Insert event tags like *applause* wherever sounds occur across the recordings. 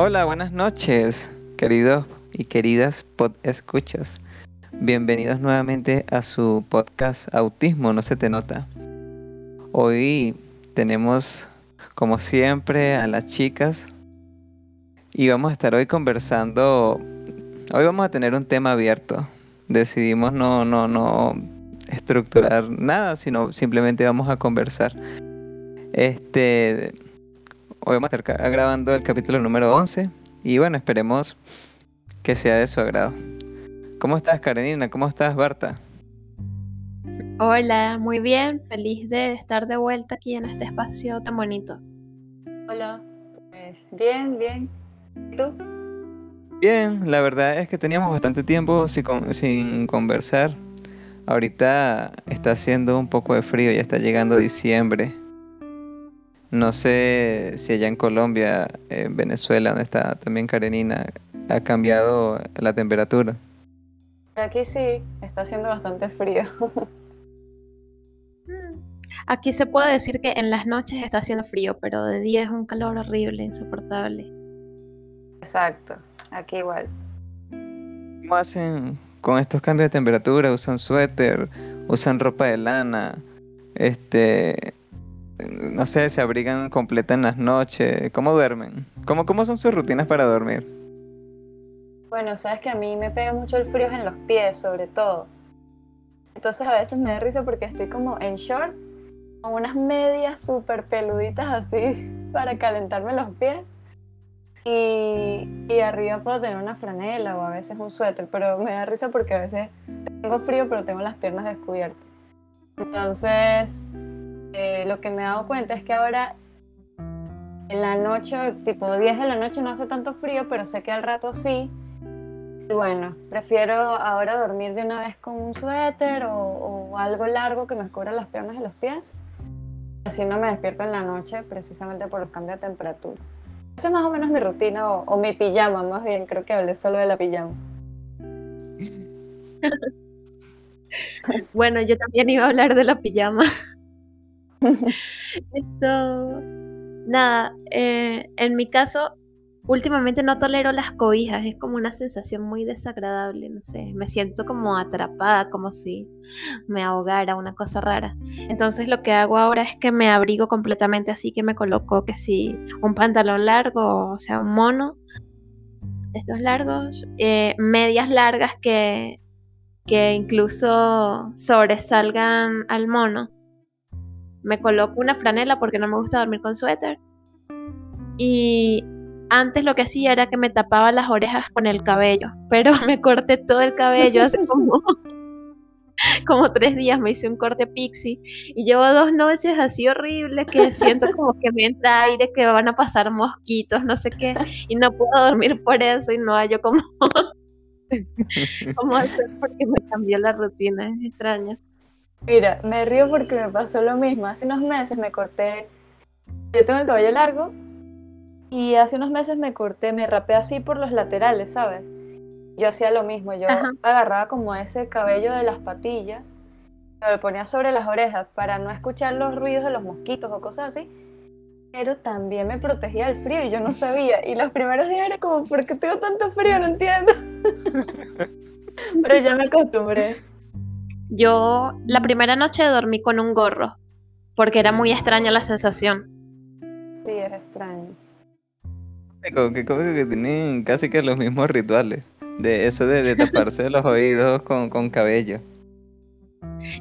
Hola, buenas noches, queridos y queridas pod escuchas. Bienvenidos nuevamente a su podcast Autismo No se te nota. Hoy tenemos, como siempre, a las chicas y vamos a estar hoy conversando. Hoy vamos a tener un tema abierto. Decidimos no, no, no estructurar nada, sino simplemente vamos a conversar. Este, hoy vamos a estar grabando el capítulo número 11 y bueno, esperemos que sea de su agrado. ¿Cómo estás, Karenina? ¿Cómo estás, Barta? Hola, muy bien, feliz de estar de vuelta aquí en este espacio tan bonito. Hola, pues bien, bien. ¿Y tú? Bien, la verdad es que teníamos bastante tiempo sin, sin conversar. Ahorita está haciendo un poco de frío, ya está llegando diciembre. No sé si allá en Colombia, en Venezuela, donde está también Karenina, ha cambiado la temperatura. Aquí sí, está haciendo bastante frío. *laughs* Aquí se puede decir que en las noches está haciendo frío, pero de día es un calor horrible, insoportable. Exacto, aquí igual. ¿Cómo hacen con estos cambios de temperatura? ¿Usan suéter? ¿Usan ropa de lana? Este, no sé, se abrigan completa en las noches. ¿Cómo duermen? ¿Cómo, ¿Cómo son sus rutinas para dormir? Bueno, sabes que a mí me pega mucho el frío en los pies, sobre todo. Entonces a veces me da risa porque estoy como en short, con unas medias súper peluditas así *laughs* para calentarme los pies. Y, y, arriba puedo tener una franela o a veces un suéter, pero me da risa porque a veces tengo frío pero tengo las piernas descubiertas. Entonces, lo que me he dado cuenta es que ahora en la noche, tipo 10 de la noche no hace tanto frío, pero sé que al rato sí. Y bueno, prefiero ahora dormir de una vez con un suéter o, algo largo que me cubra las piernas y los pies. Así no me despierto en la noche precisamente por los cambios de temperatura. Esa es más o menos mi rutina o, o mi pijama, más bien, creo que hablé solo de la pijama. *laughs* bueno, yo también iba a hablar de la pijama. Esto, nada, eh, en mi caso, últimamente no tolero las cobijas, es como una sensación muy desagradable, no sé, me siento como atrapada, como si me ahogara, una cosa rara. Entonces lo que hago ahora es que me abrigo completamente así que me coloco que si un pantalón largo, o sea, un mono, estos largos, eh, medias largas que, que incluso sobresalgan al mono me coloco una franela porque no me gusta dormir con suéter. Y antes lo que hacía era que me tapaba las orejas con el cabello, pero *laughs* me corté todo el cabello hace *laughs* como, como tres días, me hice un corte pixie y llevo dos noches así horribles que siento *laughs* como que me entra aire, que van a pasar mosquitos, no sé qué, y no puedo dormir por eso y no hallo como cómo hacer porque me cambió la rutina, es extraño. Mira, me río porque me pasó lo mismo. Hace unos meses me corté. Yo tengo el cabello largo y hace unos meses me corté, me rapé así por los laterales, ¿sabes? Yo hacía lo mismo. Yo agarraba como ese cabello de las patillas, lo ponía sobre las orejas para no escuchar los ruidos de los mosquitos o cosas así. Pero también me protegía del frío y yo no sabía. Y los primeros días era como, ¿por qué tengo tanto frío? No entiendo. *laughs* Pero ya me acostumbré. Yo la primera noche dormí con un gorro, porque era muy extraña la sensación. Sí, es extraño. Como que, que tienen casi que los mismos rituales. De eso de, taparse los oídos con, con cabello.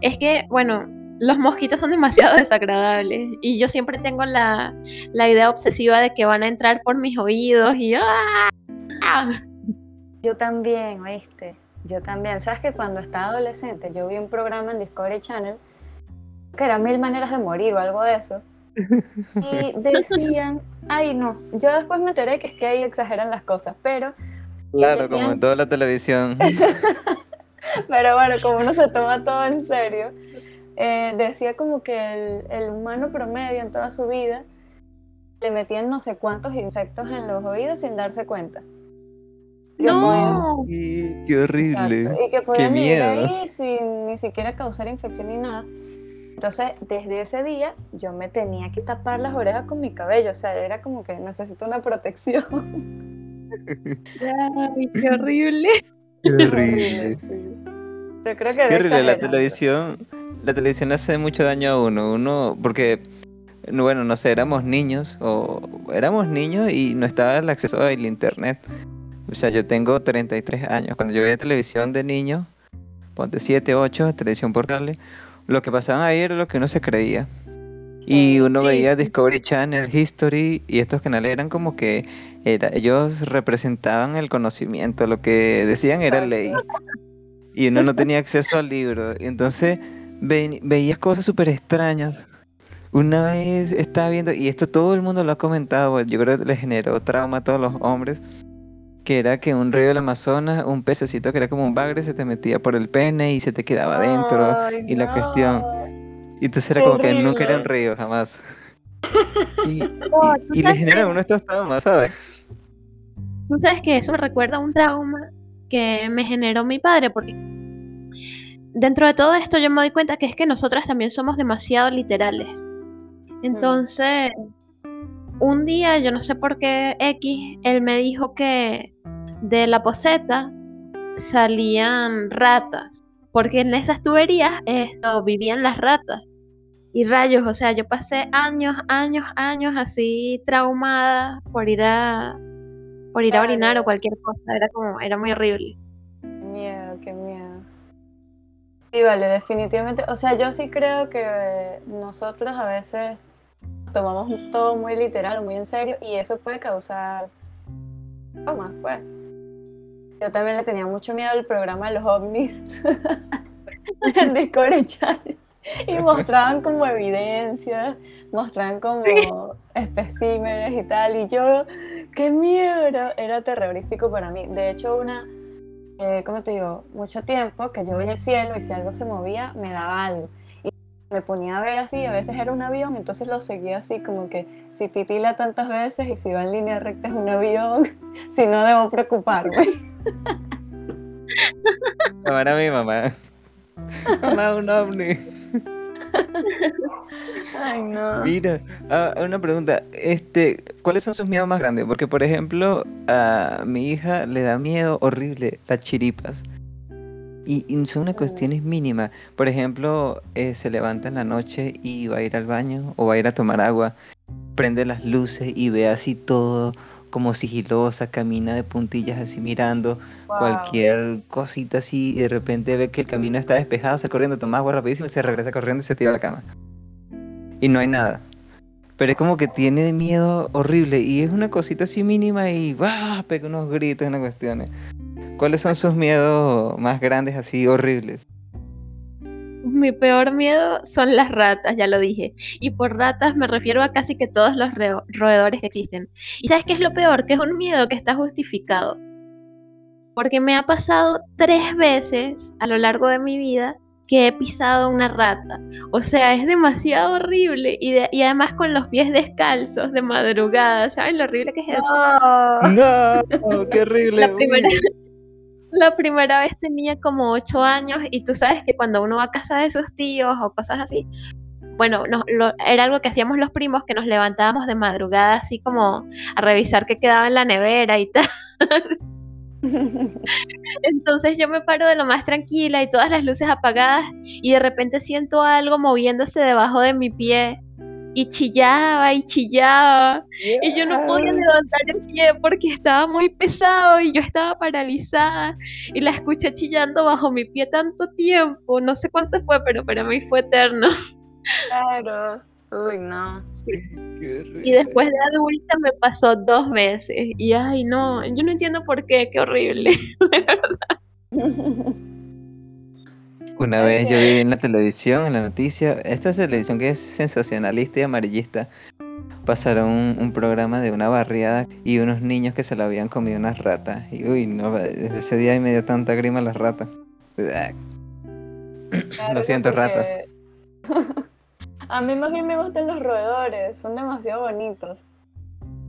Es que, bueno, los mosquitos son demasiado desagradables y yo siempre tengo la, la idea obsesiva de que van a entrar por mis oídos y ¡ah! Yo también, ¿oíste? Yo también. ¿Sabes que cuando estaba adolescente yo vi un programa en Discovery Channel que era Mil Maneras de Morir o algo de eso? Y *laughs* decían, ay no, yo después me enteré que es que ahí exageran las cosas, pero... Claro, como en toda la televisión. *laughs* pero bueno, como uno se toma todo en serio, eh, decía como que el, el humano promedio en toda su vida le metían no sé cuántos insectos en los oídos sin darse cuenta. No. qué horrible. Y que podían vivir ahí sin ni siquiera causar infección ni nada. Entonces, desde ese día, yo me tenía que tapar las orejas con mi cabello. O sea, era como que necesito una protección. Ay, qué horrible. *laughs* Qué Horrible, sí. Yo creo que Qué horrible, la televisión, la televisión hace mucho daño a uno, uno, porque, bueno, no sé, éramos niños, o éramos niños y no estaba el acceso al internet. O sea, yo tengo 33 años, cuando yo veía televisión de niño, ponte 7, 8, televisión por cable, lo que pasaban ahí era lo que uno se creía. Y uno sí, veía. Discovery Channel, History, y estos canales eran como que era, ellos representaban el conocimiento, lo que decían era ley y uno no tenía acceso al libro. Y entonces ve- veías cosas súper extrañas. Una vez estaba viendo, y esto todo el mundo lo ha comentado, yo creo que le generó trauma a todos los hombres, que era que un río del Amazonas, un pececito que era como un bagre, se te metía por el pene y se te quedaba adentro. Y la no. cuestión. Y entonces era como que nunca era un río, jamás. Y, *laughs* Oh, y- ¿tú y le genera a qué? uno estos traumas, ¿sabes? Tú sabes que eso me recuerda a un trauma que me generó mi padre, porque dentro de todo esto yo me doy cuenta que es que nosotras también somos demasiado literales. Entonces, un día, yo no sé por qué X, él me dijo que de la poseta salían ratas, porque en esas tuberías esto vivían las ratas. Y rayos, o sea, yo pasé años, años, años así traumada por ir a por ir a orinar o cualquier cosa, era como era muy horrible. Qué miedo, qué miedo. Sí, vale, definitivamente. O sea, yo sí creo que nosotros a veces tomamos todo muy literal, muy en serio, y eso puede causar traumas, pues. Yo también le tenía mucho miedo al programa de los ovnis *laughs* en Discovery Channel. Y mostraban como evidencias, mostraban como especímenes y tal. Y yo, qué miedo, era, era terrorífico para mí. De hecho, una, eh, ¿cómo te digo? Mucho tiempo que yo veía el cielo y si algo se movía, me daba algo. Me ponía a ver así, a veces era un avión, entonces lo seguía así, como que si titila tantas veces y si va en línea recta es un avión, *laughs* si no debo preocuparme. *laughs* Ahora mi mamá. Mamá, un ovni. Ay, no. Mira, ah, una pregunta, este, ¿cuáles son sus miedos más grandes? Porque, por ejemplo, a mi hija le da miedo horrible las chiripas. Y, y son unas cuestiones mínimas. Por ejemplo, eh, se levanta en la noche y va a ir al baño o va a ir a tomar agua, prende las luces y ve así todo como sigilosa, camina de puntillas así mirando Wow. cualquier cosita así y de repente ve que el camino está despejado, sale corriendo, toma agua rapidísimo y se regresa corriendo y se tira a la cama. Y no hay nada. Pero es como que tiene miedo horrible y es una cosita así mínima y ¡ah! pega unos gritos, unas cuestiones. ¿Cuáles son sus miedos más grandes así horribles? Mi peor miedo son las ratas, ya lo dije. Y por ratas me refiero a casi que todos los roedores que existen. ¿Y sabes qué es lo peor? Que es un miedo que está justificado. Porque me ha pasado tres veces a lo largo de mi vida que he pisado una rata. O sea, es demasiado horrible. Y, de- y además con los pies descalzos de madrugada. ¿Saben lo horrible que es eso? No. ¡No! ¡Qué horrible! La primera, la primera vez tenía como ocho años y tú sabes que cuando uno va a casa de sus tíos o cosas así, bueno, no, lo- era algo que hacíamos los primos, que nos levantábamos de madrugada así como a revisar qué quedaba en la nevera y tal. *laughs* Entonces yo me paro de lo más tranquila y todas las luces apagadas y de repente siento algo moviéndose debajo de mi pie y chillaba y chillaba y yo no podía levantar el pie porque estaba muy pesado y yo estaba paralizada y la escuché chillando bajo mi pie tanto tiempo, no sé cuánto fue, pero para mí fue eterno. Claro. Uy, no. *laughs* Qué horrible. Y después de adulta me pasó dos veces y ay no, yo no entiendo por qué, qué horrible. *laughs* Una Ay, vez yo vi en la televisión, en la noticia, esta televisión que es sensacionalista y amarillista, pasaron un, un programa de una barriada y unos niños que se lo habían comido unas ratas. Y uy, no, desde ese día me dio tanta grima las ratas. Claro *laughs* Lo siento, ratas. A mí más bien me gustan los roedores, son demasiado bonitos.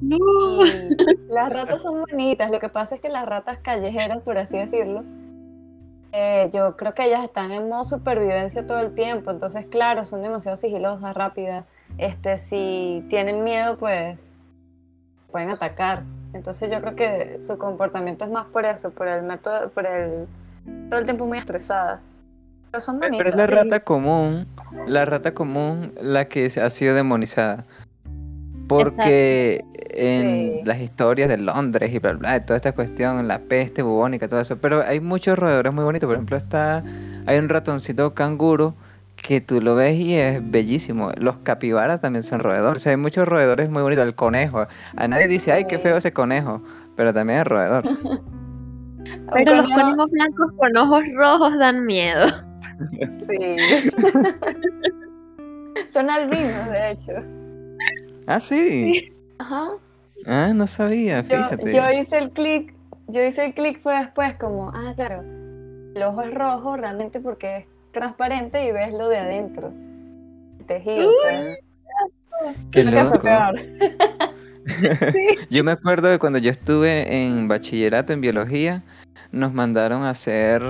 No. Y las *laughs* ratas son bonitas, lo que pasa es que las ratas callejeras, por así decirlo, eh, yo creo que ellas están en modo supervivencia todo el tiempo, entonces claro, son demasiado sigilosas, rápidas. Este, si tienen miedo, pues pueden atacar. Entonces yo creo que su comportamiento es más por eso, por el método, por el todo el tiempo muy estresada. Pero son bonitas. Pero es la Sí. rata común, la rata común la que ha sido demonizada. Porque en Sí. las historias de Londres y bla bla, y toda esta cuestión, la peste bubónica, todo eso. Pero hay muchos roedores muy bonitos. Por ejemplo, está, hay un ratoncito canguro que tú lo ves y es bellísimo. Los capibaras también son roedores. O sea, hay muchos roedores muy bonitos. El conejo. A nadie dice, ay, qué feo ese conejo. Pero también es roedor. Pero los conejo- conejos blancos con ojos rojos dan miedo. Sí. *laughs* Son albinos, de hecho. Ah, sí. Ajá. Ah, no sabía, Yo, fíjate. yo hice el clic, yo hice el clic fue después como, ah, claro, el ojo es rojo realmente porque es transparente y ves lo de adentro. El tejido, pues. Qué Creo que fue loco. peor. *laughs* Yo me acuerdo de cuando yo estuve en bachillerato en biología, nos mandaron a hacer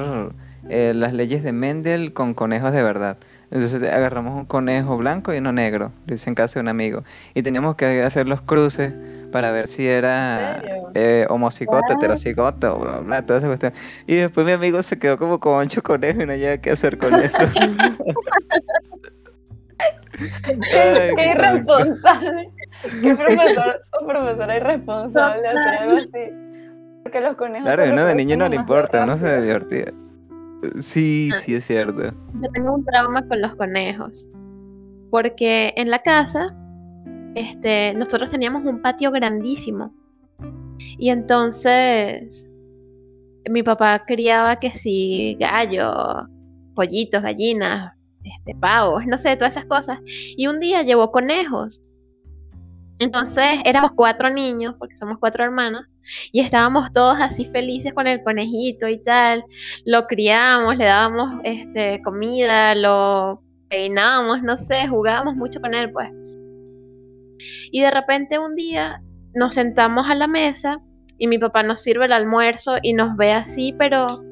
eh, las leyes de Mendel con conejos de verdad. Entonces agarramos un conejo blanco y uno negro, lo hice en casa de un amigo, y teníamos que hacer los cruces para ver si era eh, homocigoto, heterocigoto, bla, bla, toda esa cuestión. Y después mi amigo se quedó como con ocho conejos y no sabía qué hacer con eso. *laughs* Ay, Qué irresponsable. Qué profesor o profesora irresponsable hacer algo así. Porque los conejos. Claro, uno de niño no le importa, uno se divertía. Sí, sí es cierto. Yo tengo un trauma con los conejos. Porque en la casa, este, nosotros teníamos un patio grandísimo. Y entonces mi papá criaba que si gallos, pollitos, gallinas, este, pavos, no sé, todas esas cosas. Y un día llevó conejos. Entonces éramos cuatro niños, porque somos cuatro hermanos, y estábamos todos así felices con el conejito y tal. Lo criábamos, le dábamos este, comida, lo peinábamos, no sé, jugábamos mucho con él, pues. Y de repente un día nos sentamos a la mesa y mi papá nos sirve el almuerzo y nos ve así, pero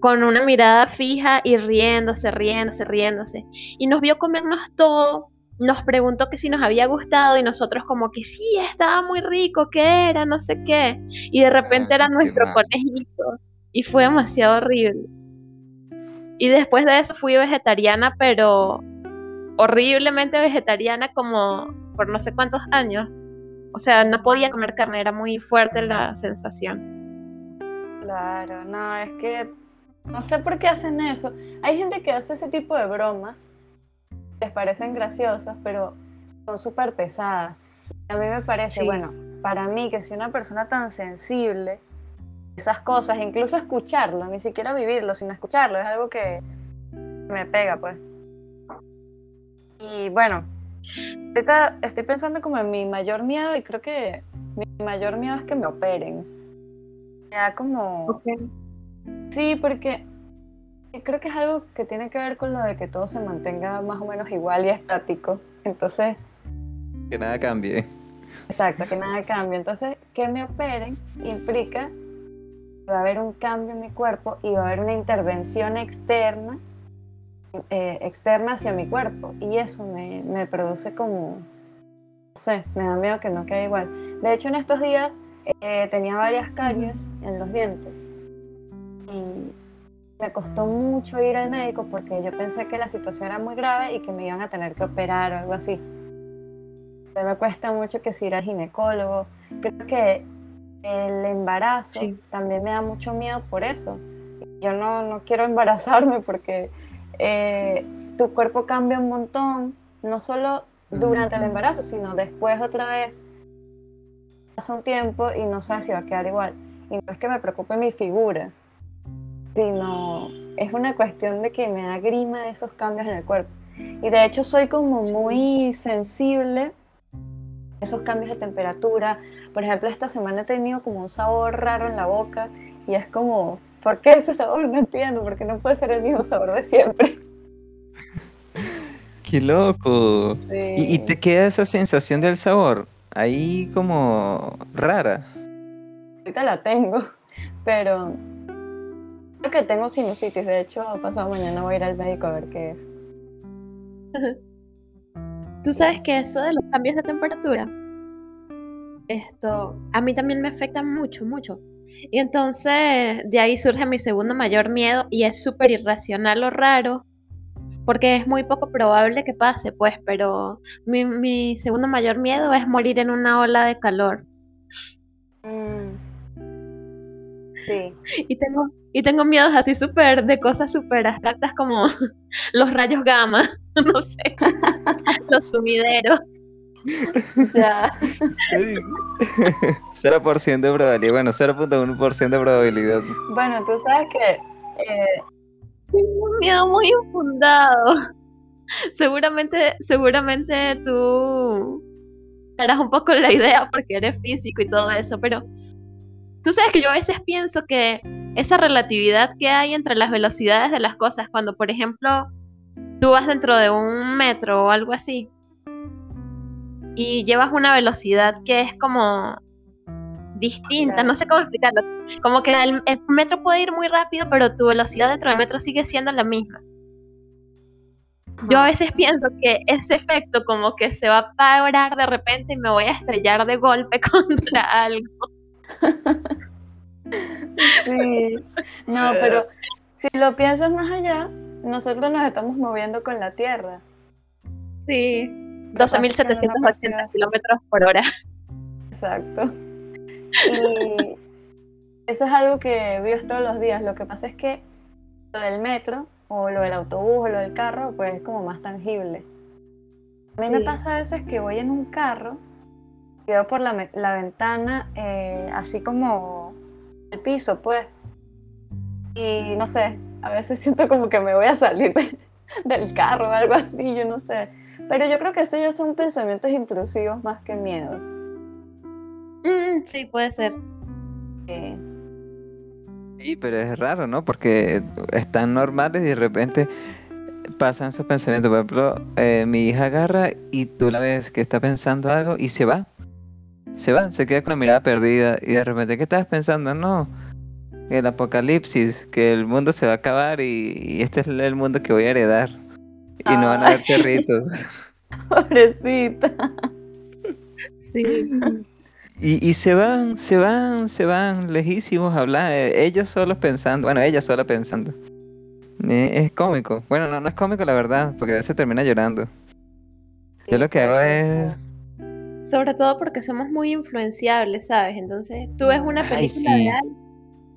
con una mirada fija y riéndose, riéndose, riéndose. Y nos vio comernos todo, nos preguntó que si nos había gustado y nosotros como que sí, estaba muy rico, ¿qué era? No sé qué. Y de repente Ay, era nuestro mal. conejito. Y fue demasiado horrible. Y después de eso fui vegetariana, pero horriblemente vegetariana como por no sé cuántos años. O sea, no podía comer carne, era muy fuerte la sensación. Claro, no, es que no sé por qué hacen eso. Hay gente que hace ese tipo de bromas, les parecen graciosas, pero son súper pesadas. A mí me parece, Sí. bueno, para mí que soy una persona tan sensible, esas cosas, incluso escucharlo, ni siquiera vivirlo, sino escucharlo, es algo que me pega, pues. Y bueno, ahorita estoy pensando como en mi mayor miedo y creo que mi mayor miedo es que me operen. Me da como... Sí, porque creo que es algo que tiene que ver con lo de que todo se mantenga más o menos igual y estático. Entonces, Que nada cambie. exacto, que nada cambie. Entonces, que me operen implica que va a haber un cambio en mi cuerpo y va a haber una intervención externa, eh, externa hacia mi cuerpo. Y eso me, me produce como, no sé, me da miedo que no quede igual. De hecho, en estos días eh, tenía varias caries en los dientes. Y me costó mucho ir al médico porque yo pensé que la situación era muy grave y que me iban a tener que operar o algo así. Pero me cuesta mucho que si ir al ginecólogo. Creo que el embarazo Sí. también me da mucho miedo por eso. Yo no, no quiero *laughs* embarazarme porque eh, tu cuerpo cambia un montón, no solo durante el embarazo, sino después otra vez. Pasa un tiempo y no sabes si va a quedar igual. Y no es que me preocupe mi figura, sino es una cuestión de que me da grima esos cambios en el cuerpo. Y de hecho soy como muy sensible a esos cambios de temperatura. Por ejemplo, esta semana he tenido como un sabor raro en la boca y es como, ¿por qué ese sabor? No entiendo, porque no puede ser el mismo sabor de siempre. *laughs* Qué loco. ¿Y, y te queda esa sensación del sabor? Ahí como rara. Ahorita la tengo, pero creo que tengo sinusitis. De hecho, pasado mañana voy a ir al médico a ver qué es. Tú sabes que eso de los cambios de temperatura esto a mí también me afecta mucho, mucho. Y entonces de ahí surge mi segundo mayor miedo y es súper irracional o raro, porque es muy poco probable que pase, pues, pero mi, mi segundo mayor miedo es morir en una ola de calor. Mm. Sí. Y tengo, y tengo miedos así súper de cosas súper abstractas como *laughs* los rayos gamma, *laughs* no sé, *laughs* los sumideros. Ya. 0% de probabilidad, bueno, 0.1% de probabilidad. Bueno, tú sabes que eh, Tengo un miedo muy infundado. Seguramente, seguramente tú harás un poco la idea porque eres físico y todo eso, pero tú sabes que yo a veces pienso que esa relatividad que hay entre las velocidades de las cosas, cuando por ejemplo tú vas dentro de un metro o algo así y llevas una velocidad que es como distinta, no sé cómo explicarlo, como que el, el metro puede ir muy rápido, pero tu velocidad dentro del metro sigue siendo la misma. Yo a veces pienso que ese efecto como que se va a parar de repente y me voy a estrellar de golpe *laughs* contra algo. *laughs* Sí, no, pero si lo piensas más allá, nosotros nos estamos moviendo con la Tierra. Sí, Capaz que en una 12.780 ocasión- kilómetros por hora. Exacto. Y eso es algo que vives todos los días. Lo que pasa es que lo del metro, o lo del autobús, o lo del carro, pues es como más tangible. A mí me pasa a veces que voy en un carro, veo por la, la ventana, eh, así como el piso, pues. Y no sé, a veces *laughs* siento como que me voy a salir de- del carro o algo así, yo no sé. Pero yo creo que eso ya son pensamientos intrusivos más que miedo. Mm, sí, puede ser. Eh, Sí, pero es raro, ¿no? Porque están normales y de repente pasan esos pensamientos. Por ejemplo, eh, mi hija agarra y tú la ves que está pensando algo y se va. Se va, se queda con la mirada perdida y de repente, ¿qué estabas pensando? No, el apocalipsis, que el mundo se va a acabar y, y este es el mundo que voy a heredar. Y no van a haber perritos. *laughs* Pobrecita. Sí. Y, y se van, se van, se van lejísimos a hablar, eh, ellos solos pensando, bueno, ella sola pensando. Eh, es cómico. Bueno, no, no es cómico la verdad, porque a veces termina llorando. Yo lo que hago es... Sobre todo porque somos muy influenciables, ¿sabes? Entonces, tú ves una Ay, película sí. de algo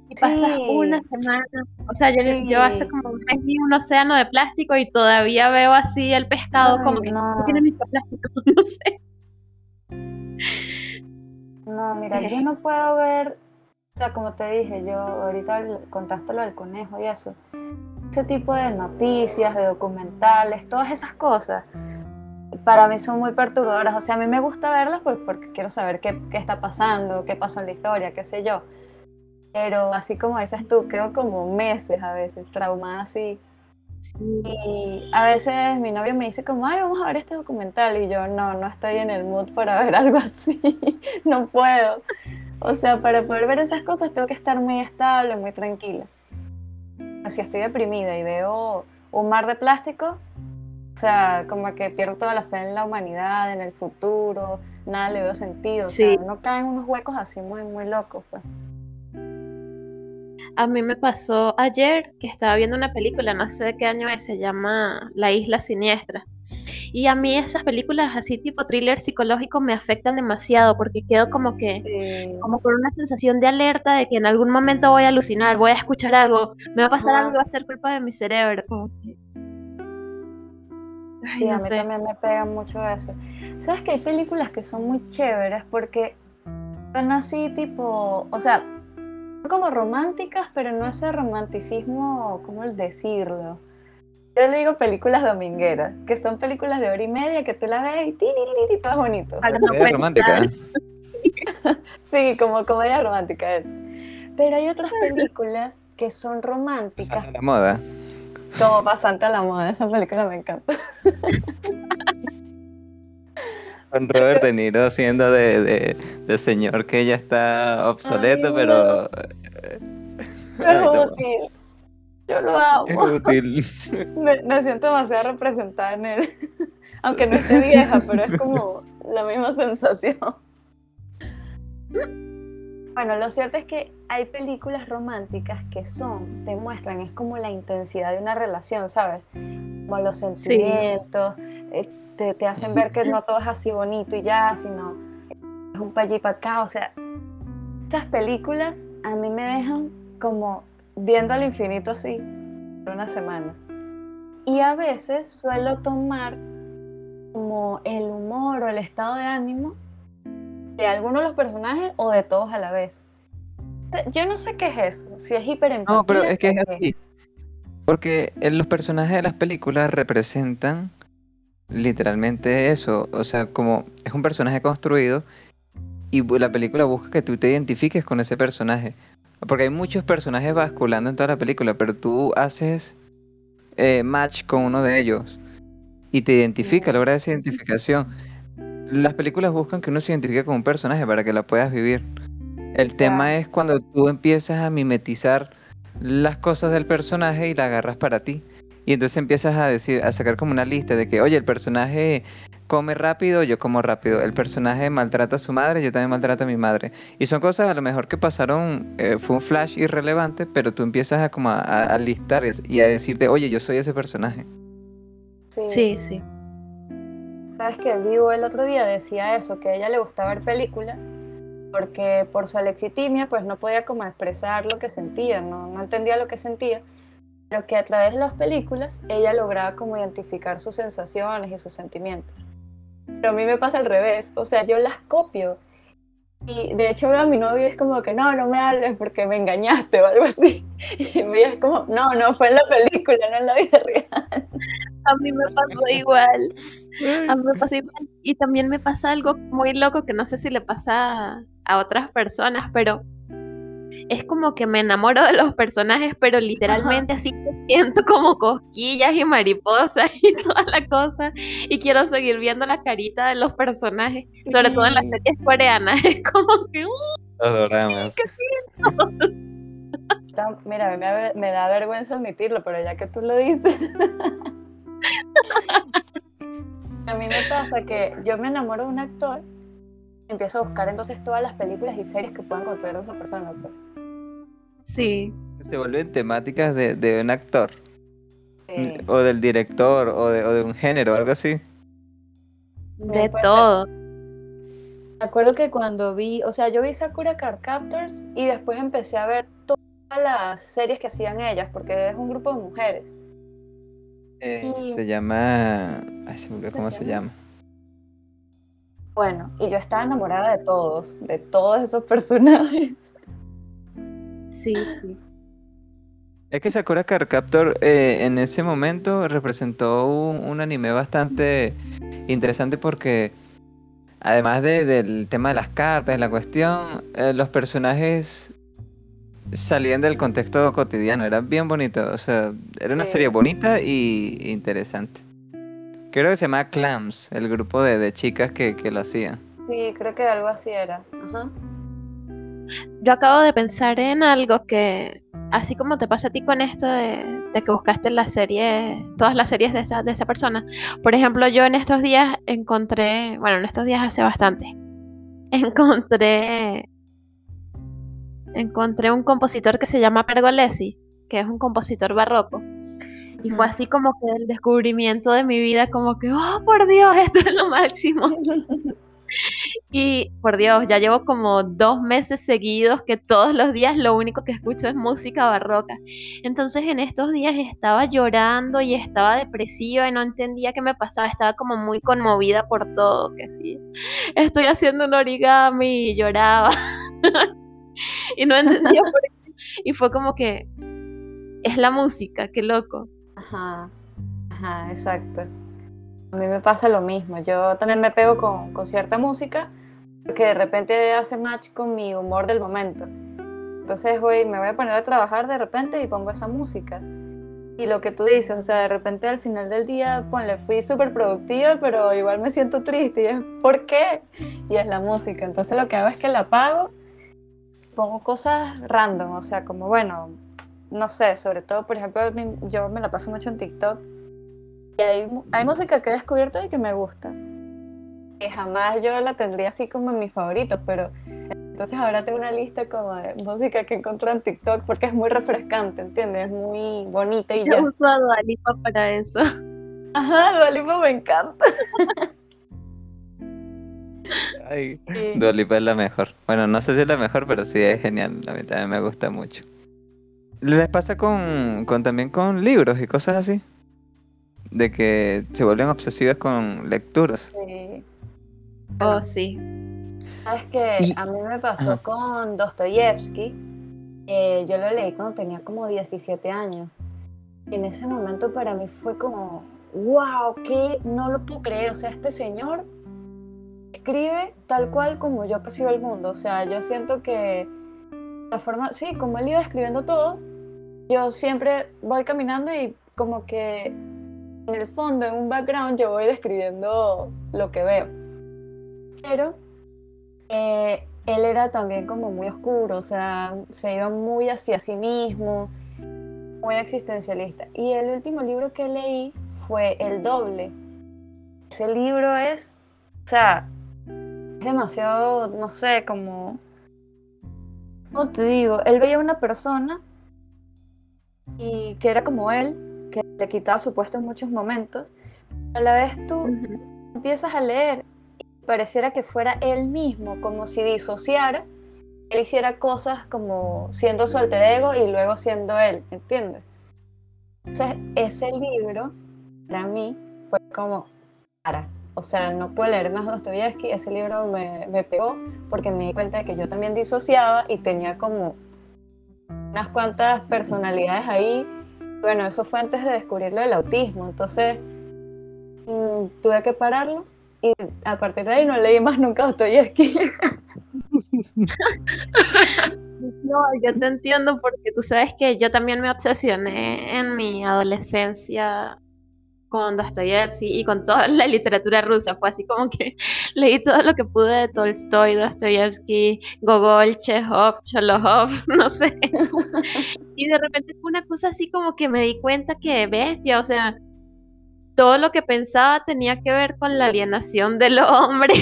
y pasas Sí. una semana. O sea, yo, yo hace como un mes vi un océano de plástico y todavía veo así el pescado Ay, como que no. "¿Por qué tiene microplástico? *laughs* No sé. No, mira, yo no puedo ver, o sea, como te dije, yo ahorita contaste lo del conejo y eso, ese tipo de noticias, de documentales, todas esas cosas, para mí son muy perturbadoras. O sea, a mí me gusta verlas pues, porque quiero saber qué, qué está pasando, qué pasó en la historia, qué sé yo. Pero así como dices tú, quedo como meses a veces traumada así. Y a veces mi novio me dice como, ay, vamos a ver este documental. Y yo, no, no estoy en el mood para ver *laughs* algo así. no puedo. O sea, para poder ver esas cosas tengo que estar muy estable, muy tranquila. Si estoy deprimida y veo un mar de plástico, o sea, como que pierdo toda la fe en la humanidad, en el futuro, nada le veo sentido. O Sí. sea, no caen unos huecos así muy, muy locos, pues. A mí me pasó ayer que estaba viendo una película, no sé de qué año es, se llama La Isla Siniestra. Y a mí esas películas así tipo thriller psicológico me afectan demasiado porque quedo como que Sí. como con una sensación de alerta de que en algún momento voy a alucinar, voy a escuchar algo, me va a pasar algo, va a ser culpa de mi cerebro. Como que... Ay, Sí, a mí sé. también me pega mucho eso. ¿Sabes que hay películas que son muy chéveres porque son así tipo, o sea, son como románticas, pero no ese romanticismo, ¿cómo el decirlo? Yo le digo películas domingueras, que son películas de hora y media que tú la ves y ti, todo bonito. Es fuera romántica. tal. *laughs* Sí, como comedia romántica es. Pero hay otras películas que son románticas, la moda. Como Pasante a la moda, esa película me encanta. *laughs* Con Robert De Niro haciendo de, de, de señor que ya está obsoleto, Ay, pero es no. útil. Yo lo es amo. útil. *laughs* Me, me siento demasiado representada en él. *laughs* Aunque no esté vieja, pero es como la misma sensación. Bueno, lo cierto es que hay películas románticas que son, te muestran, es como la intensidad de una relación, ¿sabes? Como los sentimientos, eh, te, te, hacen ver que no todo es así bonito y ya, sino es un pa' allí para acá, o sea, estas películas a mí me dejan como viendo al infinito así por una semana. Y a veces suelo tomar como el humor o el estado de ánimo de algunos de los personajes o de todos a la vez. Yo no sé qué es eso, si es hiperempatía. No, pero es que es así. Porque los personajes de las películas representan literalmente eso. O sea, como es un personaje construido y la película busca que tú te identifiques con ese personaje. Porque hay muchos personajes basculando en toda la película, pero tú haces eh, match con uno de ellos y te identifica, logra esa identificación. Las películas buscan que uno se identifique con un personaje para que la puedas vivir. El tema es cuando tú empiezas a mimetizar las cosas del personaje y la agarras para ti. Y entonces empiezas a decir, a sacar como una lista de que, oye, el personaje come rápido, yo como rápido. El personaje maltrata a su madre, yo también maltrato a mi madre. Y son cosas a lo mejor que pasaron, eh, fue un flash irrelevante, pero tú empiezas a como a, listar y a decirte, oye, yo soy ese personaje. Sí, sí. Sabes que Divo el otro día decía eso, que a ella le gustaba ver películas porque por su alexitimia pues no podía como expresar lo que sentía, no, no entendía lo que sentía, pero que a través de las películas ella lograba como identificar sus sensaciones y sus sentimientos. Pero a mí me pasa al revés, o sea, yo las copio. Y de hecho a mi novio es como que no, no me hables porque me engañaste o algo así. *laughs* Y me es como, no, no, fue en la película, no en la vida real. A mí me pasó igual. A mí me pasó igual. Y también me pasa algo muy loco que no sé si le pasa a otras personas, pero es como que me enamoro de los personajes, pero literalmente así así siento como cosquillas y mariposas y *laughs* toda la cosa. Y quiero seguir viendo la carita de los personajes, sobre todo en las series coreanas. *laughs* Es como que. Uh, Mira, me, me da vergüenza admitirlo, pero ya que tú lo dices. *laughs* a mí me pasa que yo me enamoro de un actor empiezo a buscar entonces todas las películas y series que puedan contar de esa persona. Pues. Sí. Se vuelven temáticas de, de un actor. O del director, o de, o de un género, algo así. De todo. Me acuerdo que cuando vi, o sea, yo vi Sakura Card Captors y después empecé a ver todas las series que hacían ellas, porque es un grupo de mujeres. Eh, se llama. Ay, se me cómo se llama. Bueno, y yo estaba enamorada de todos, de todos esos personajes. Sí, sí. Es que Sakura Card Captor eh, en ese momento representó un, anime bastante interesante porque además del tema de las cartas, la cuestión, eh, los personajes salían del contexto cotidiano, era bien bonito, o sea, era una serie bonita y interesante. Creo que se llama Clams, el grupo de, chicas que, lo hacían. Sí, creo que algo así era. Ajá. Yo acabo de pensar en algo que, así como te pasa a ti con esto de, que buscaste la serie, todas las series de esa, de esa persona. Por ejemplo, yo en estos días encontré, bueno, en estos días hace bastante, *laughs* encontré, encontré un compositor que se llama Pergolesi, que es un compositor barroco. Y fue así como que el descubrimiento de mi vida, como que, oh, por Dios, *laughs* esto es lo máximo. *laughs* Y por Dios, ya llevo como dos meses seguidos que todos los días lo único que escucho es música barroca. Entonces en estos días estaba llorando y estaba depresiva y no entendía qué me pasaba. Estaba como muy conmovida por todo, que sí. Estoy haciendo un origami y lloraba. *laughs* y no entendía por qué. Y fue como que es la música, qué loco. Ajá, ajá, exacto. A mí me pasa lo mismo. Yo también me pego con, con cierta música que de repente hace match con mi humor del momento. Entonces voy, me voy a poner a trabajar de repente y pongo esa música. Y lo que tú dices, o sea, de repente al final del día, ponle, fui súper productiva, pero igual me siento triste. Y es, ¿por qué? Y es la música. Entonces lo que hago es que la apago, pongo cosas random, o sea, como, bueno, no sé, sobre todo, por ejemplo, yo me la paso mucho en TikTok y hay, hay música que he descubierto y que me gusta. Que jamás yo la tendría así como en mis favoritos, pero Entonces ahora tengo una lista como de música que encontré en TikTok porque es muy refrescante, ¿entiendes? Es muy bonita y Yo ya. uso a Dua Lipa para eso. Ajá, Dua Lipa me encanta. Ay, Sí. Dua Lipa es la mejor. Bueno, no sé si es la mejor, pero sí es genial. A mí también me gusta mucho. ¿Les pasa con, con también con libros y cosas así? De que se vuelven obsesivas con lecturas. Sí. Oh, sí. Sabes que Y- a mí me pasó Ajá. con Dostoyevsky. eh, yo lo leí cuando tenía como 17 años. Y en ese momento para mí fue como, wow, que no lo puedo creer. O sea, este señor escribe tal cual como yo percibo el mundo. O sea, yo siento que la forma, sí, como él iba escribiendo todo, yo siempre voy caminando y como que en el fondo, en un background, yo voy describiendo lo que veo. Pero eh, él era también como muy oscuro, o sea, se iba muy hacia sí mismo, muy existencialista. Y el último libro que leí fue El Doble. Ese libro es, o sea, es demasiado, no sé, como... ¿Cómo te digo? Él veía a una persona y que era como él, que le quitaba su puesto en muchos momentos. A la vez tú empiezas a leer y pareciera que fuera él mismo, como si disociara, él hiciera cosas como siendo su alter ego y luego siendo él, ¿entiendes? Entonces, ese libro, para mí, fue como, para, o sea, no puedo leer más Dostoyevsky, ese libro me, pegó porque me di cuenta de que yo también disociaba y tenía como unas cuantas personalidades ahí. Bueno, eso fue antes de descubrir lo del autismo, entonces mm, tuve que pararlo y a partir de ahí no leí más nunca Dostoyevsky. *laughs* No, yo te entiendo porque tú sabes que yo también me obsesioné en mi adolescencia con Dostoyevsky y con toda la literatura rusa. Fue así como que *laughs* leí todo lo que pude de Tolstoy, Dostoyevsky, Gogol, Chekhov, Cholohov, *laughs* no sé. *laughs* Y de repente fue una cosa así como que me di cuenta que bestia, o sea, todo lo que pensaba tenía que ver con la alienación del hombre.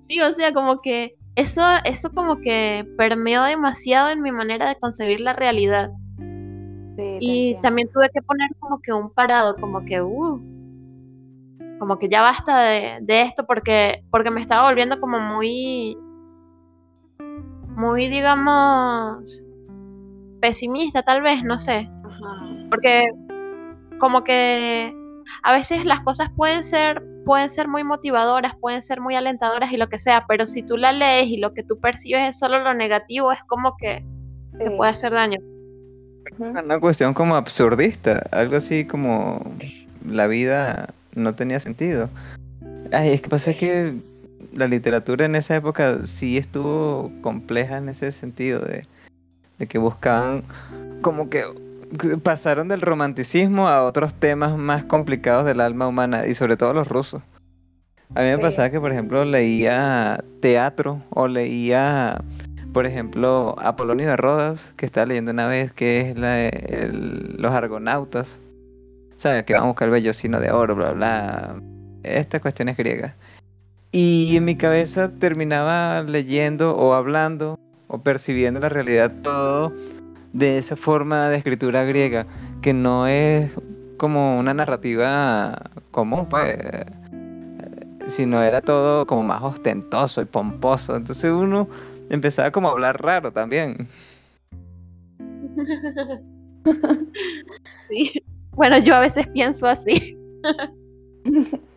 Sí, o sea, como que eso, eso como que permeó demasiado en mi manera de concebir la realidad. Sí, Y también tuve que poner como que un parado, como que, uh, como que ya basta de, de esto porque, porque me estaba volviendo como muy, muy, digamos, pesimista tal vez, no sé. Ajá. Porque como que a veces las cosas pueden ser, pueden ser muy motivadoras, pueden ser muy alentadoras y lo que sea, pero si tú la lees y lo que tú percibes es solo lo negativo, es como que te puede hacer daño. Una cuestión como absurdista, algo así como la vida no tenía sentido. Ay, es que pasa que la literatura en esa época sí estuvo compleja en ese sentido de, de que buscaban como que pasaron del romanticismo a otros temas más complicados del alma humana y sobre todo los rusos. A mí me pasaba que, por ejemplo, leía teatro o leía, por ejemplo, Apolonio de Rodas, que estaba leyendo una vez, que es la de los argonautas. Sea, que van a buscar el vellocino de oro, bla, bla. Estas cuestiones griegas. Y en mi cabeza terminaba leyendo o hablando o percibiendo la realidad todo de esa forma de escritura griega, que no es como una narrativa común, pues, sino era todo como más ostentoso y pomposo. Entonces uno empezaba como a hablar raro también. *laughs* Sí. Bueno, yo a veces pienso así. *laughs*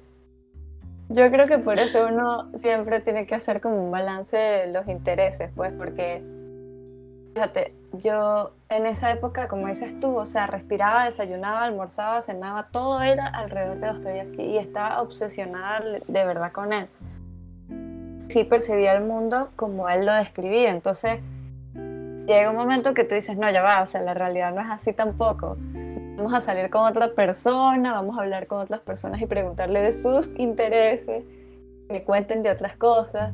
Yo creo que por eso uno siempre tiene que hacer como un balance de los intereses, pues, porque, fíjate, yo en esa época, como dices tú, o sea, respiraba, desayunaba, almorzaba, cenaba, todo era alrededor de Dostoyevsky y estaba obsesionada de verdad con él. Sí percibía el mundo como él lo describía, entonces llega un momento que tú dices, no, ya va, o sea, la realidad no es así tampoco. Vamos a salir con otra persona, vamos a hablar con otras personas y preguntarle de sus intereses, que me cuenten de otras cosas.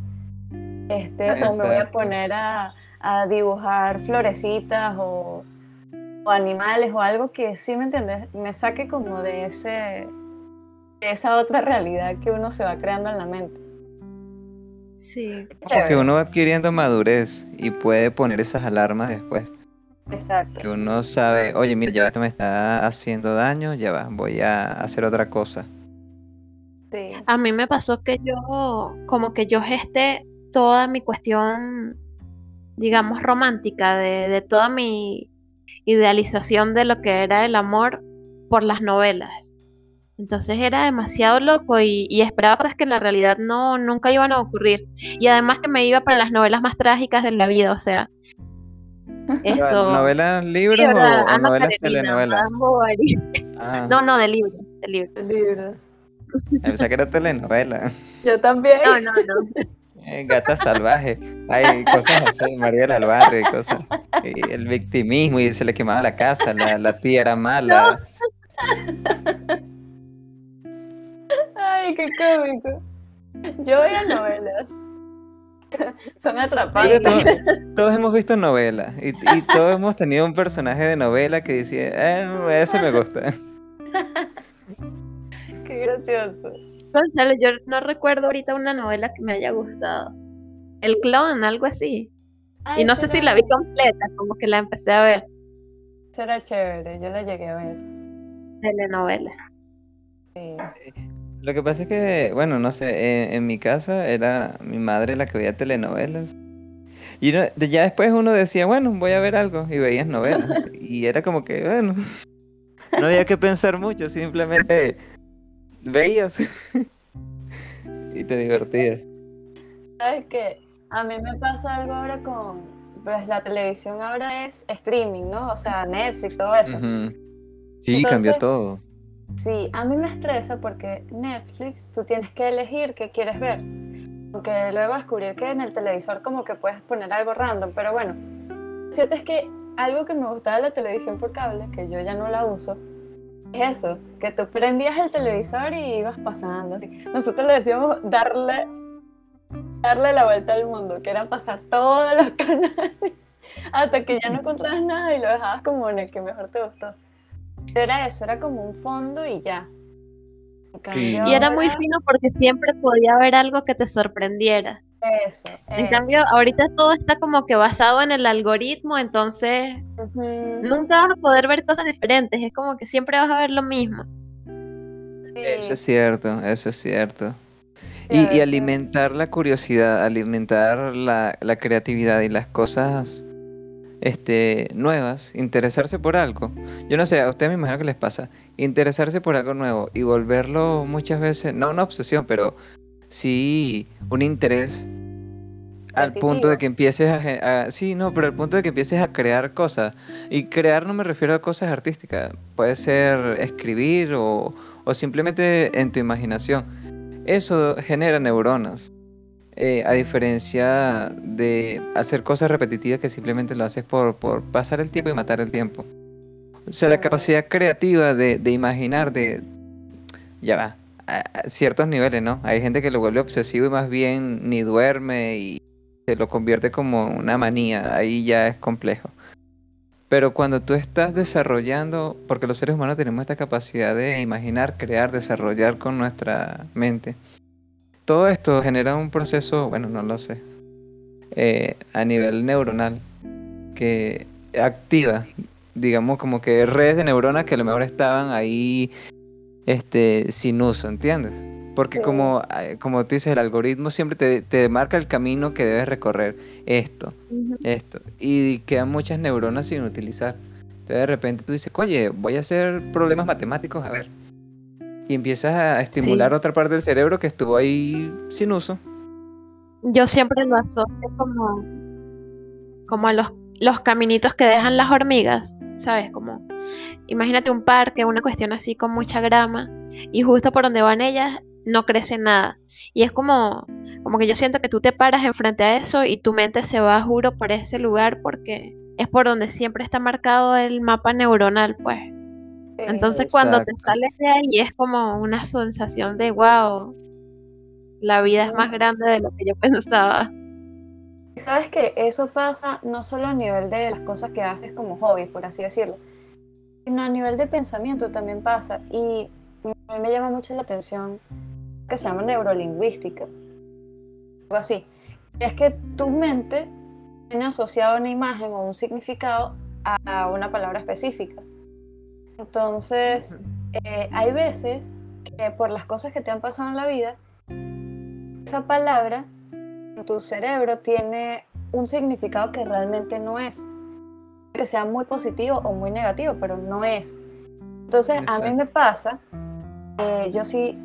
Este, o me voy a poner a, a dibujar florecitas o, o animales o algo que sí, ¿me entiendes? Me saque como de, ese, de esa otra realidad que uno se va creando en la mente. Sí. Porque uno va adquiriendo madurez y puede poner esas alarmas después. Que Exacto. uno sabe, oye, mira, ya esto me está haciendo daño, ya va, voy a hacer otra cosa. Sí. A mí me pasó que yo, como que yo gesté toda mi cuestión, digamos, romántica, de, de toda mi idealización de lo que era el amor por las novelas. Entonces era demasiado loco y, y esperaba cosas que en la realidad no, nunca iban a ocurrir. Y además que me iba para las novelas más trágicas de la vida, o sea, *laughs* esto... ¿Novelas, libros Sí, o, novelas telenovelas? Ah, No, no, de libros, de libros. Libros. pensé que era telenovela. Yo también. No, no, no. Eh, Gata salvaje. Hay cosas así, María del Barrio y cosas. Y el victimismo y se le quemaba la casa, la, la tía era mala. Ay, qué cómico. Yo veía novelas. *laughs* Son atrapantes. todos, *laughs* todos hemos visto novelas y, y todos hemos tenido un personaje de novela que decía, eh, eso me gusta. *laughs* Qué gracioso. Gonzalo, yo no recuerdo ahorita una novela que me haya gustado. El clon, algo así. Y no sé si la vi completa, como que la empecé a ver. Será chévere, yo la llegué a ver. Telenovela. Sí. Lo que pasa es que, bueno, no sé, en, en mi casa era mi madre la que veía telenovelas. Y de- ya después uno decía, bueno, voy a ver algo y veías novelas. *laughs* Y era como que, bueno, *laughs* no había que pensar mucho, simplemente veías *laughs* y te divertías. ¿Sabes qué? A mí me pasa algo ahora con. Pues la televisión ahora es streaming, ¿no? O sea, Netflix, todo eso. Sí, cambió todo. Sí, a mí me estresa porque Netflix tú tienes que elegir qué quieres ver. Aunque luego descubrí que en el televisor como que puedes poner algo random, pero bueno. Lo cierto es que algo que me gustaba de la televisión por cable, que yo ya no la uso, es eso, que tú prendías el televisor y ibas pasando. Nosotros le decíamos darle, darle la vuelta al mundo, que era pasar todos los *laughs* canales hasta que ya no encontrabas nada y lo dejabas como en el que mejor te gustó. Pero era eso, era como un fondo y ya. Y era muy fino porque siempre podía haber algo que te sorprendiera. Eso, En eso. cambio, ahorita todo está como que basado en el algoritmo, entonces nunca vas a poder ver cosas diferentes. Es como que siempre vas a ver lo mismo. Eso es cierto, eso es cierto. sí, Y, y alimentar la curiosidad, alimentar la, la creatividad y las cosas este, nuevas, interesarse por algo. Yo no sé, a ustedes me imagino que les pasa, interesarse por algo nuevo y volverlo muchas veces, no una obsesión, pero sí un interés al punto de que empieces a, a- sí, no, pero al punto de que empieces a crear cosas. Y crear no me refiero a cosas artísticas, puede ser escribir o, o simplemente en tu imaginación. Eso genera neuronas. Eh, a diferencia de hacer cosas repetitivas que simplemente lo haces por, por pasar el tiempo y matar el tiempo. O sea, la capacidad creativa de, de imaginar, de... Ya va, a ciertos niveles, ¿no? Hay gente que lo vuelve obsesivo y más bien ni duerme y se lo convierte como una manía. Ahí ya es complejo. Pero cuando tú estás desarrollando, porque los seres humanos tenemos esta capacidad de imaginar, crear, desarrollar con nuestra mente. Todo esto genera un proceso, bueno, no lo sé, eh, a nivel neuronal, que activa, digamos, como que redes de neuronas que a lo mejor estaban ahí este, sin uso, ¿entiendes? Porque Sí. como, eh, como tú dices, el algoritmo siempre te, te marca el camino que debes recorrer, esto, esto, y quedan muchas neuronas sin utilizar. Entonces de repente tú dices, oye, voy a hacer problemas matemáticos, a ver. Y empiezas a estimular Sí. otra parte del cerebro que estuvo ahí sin uso. Yo siempre lo asocio como, como a los, los caminitos que dejan las hormigas, ¿sabes? Como, imagínate un parque, una cuestión así con mucha grama, y justo por donde van ellas no crece nada. Y es como, como que yo siento que tú te paras enfrente a eso y tu mente se va, juro, por ese lugar porque es por donde siempre está marcado el mapa neuronal, pues. Entonces cuando te sales de ahí es como una sensación de wow, la vida es más grande de lo que yo *laughs* pensaba. Sabes que eso pasa no solo a nivel de las cosas que haces como hobby, por así decirlo, sino a nivel de pensamiento también pasa. Y a mí me llama mucho la atención que se llama neurolingüística. algo así. Es que tu mente tiene asociado una imagen o un significado a una palabra específica. Entonces, eh, hay veces que por las cosas que te han pasado en la vida, esa palabra en tu cerebro tiene un significado que realmente no es. Que sea muy positivo o muy negativo, pero no es. Entonces, a mí me pasa, eh, yo sí,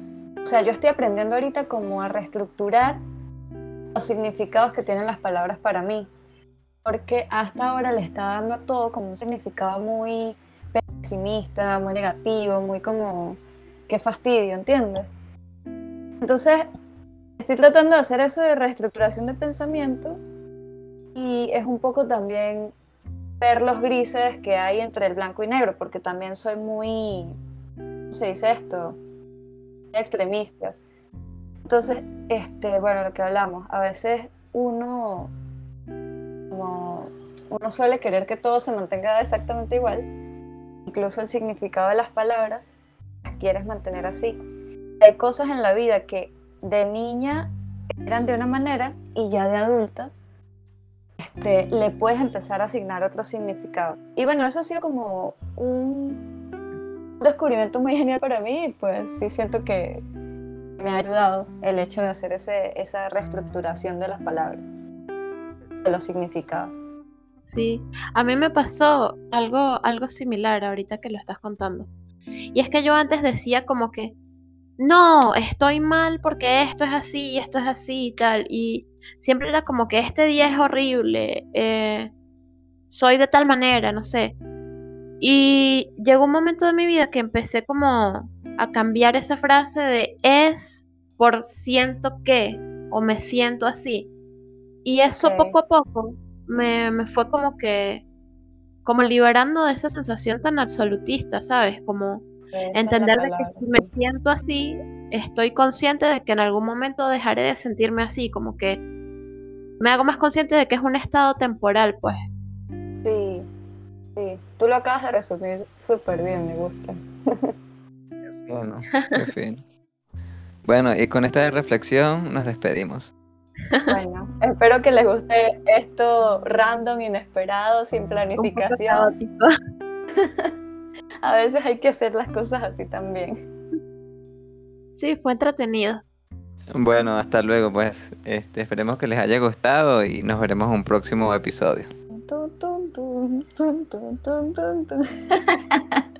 o sea, yo estoy aprendiendo ahorita como a reestructurar los significados que tienen las palabras para mí. Porque hasta ahora le está dando a todo como un significado muy pesimista, muy negativo, muy como, qué fastidio, ¿entiendes? Entonces, estoy tratando de hacer eso de reestructuración de pensamiento y es un poco también ver los grises que hay entre el blanco y negro, porque también soy muy, ¿cómo se dice esto? Extremista. Entonces, este, bueno, lo que hablamos, a veces uno, como, uno suele querer que todo se mantenga exactamente igual, incluso el significado de las palabras, las quieres mantener así. Hay cosas en la vida que de niña eran de una manera y ya de adulta este, le puedes empezar a asignar otro significado. Y bueno, eso ha sido como un descubrimiento muy genial para mí pues sí siento que me ha ayudado el hecho de hacer ese, esa reestructuración de las palabras, de los significados. Sí, a mí me pasó algo, algo similar ahorita que lo estás contando. Y es que yo antes decía como que, no, estoy mal porque esto es así, esto es así y tal. Y siempre era como que este día es horrible, eh, soy de tal manera, no sé. Y llegó un momento de mi vida que empecé como a cambiar esa frase de es por siento que o me siento así. Y eso poco a poco me, me fue como que, como liberando de esa sensación tan absolutista, ¿sabes? Como entender de que si me siento así, estoy consciente de que en algún momento dejaré de sentirme así, como que me hago más consciente de que es un estado temporal, pues. Sí, sí, tú lo acabas de resumir súper bien, me gusta. *laughs* Bueno, en fin. Bueno, y con esta reflexión nos despedimos. Bueno, espero que les guste esto random, inesperado, sin planificación. *laughs* A veces hay que hacer las cosas así también. Sí, fue entretenido. Bueno, hasta luego, pues. Este, esperemos que les haya gustado y nos veremos en un próximo episodio. *laughs*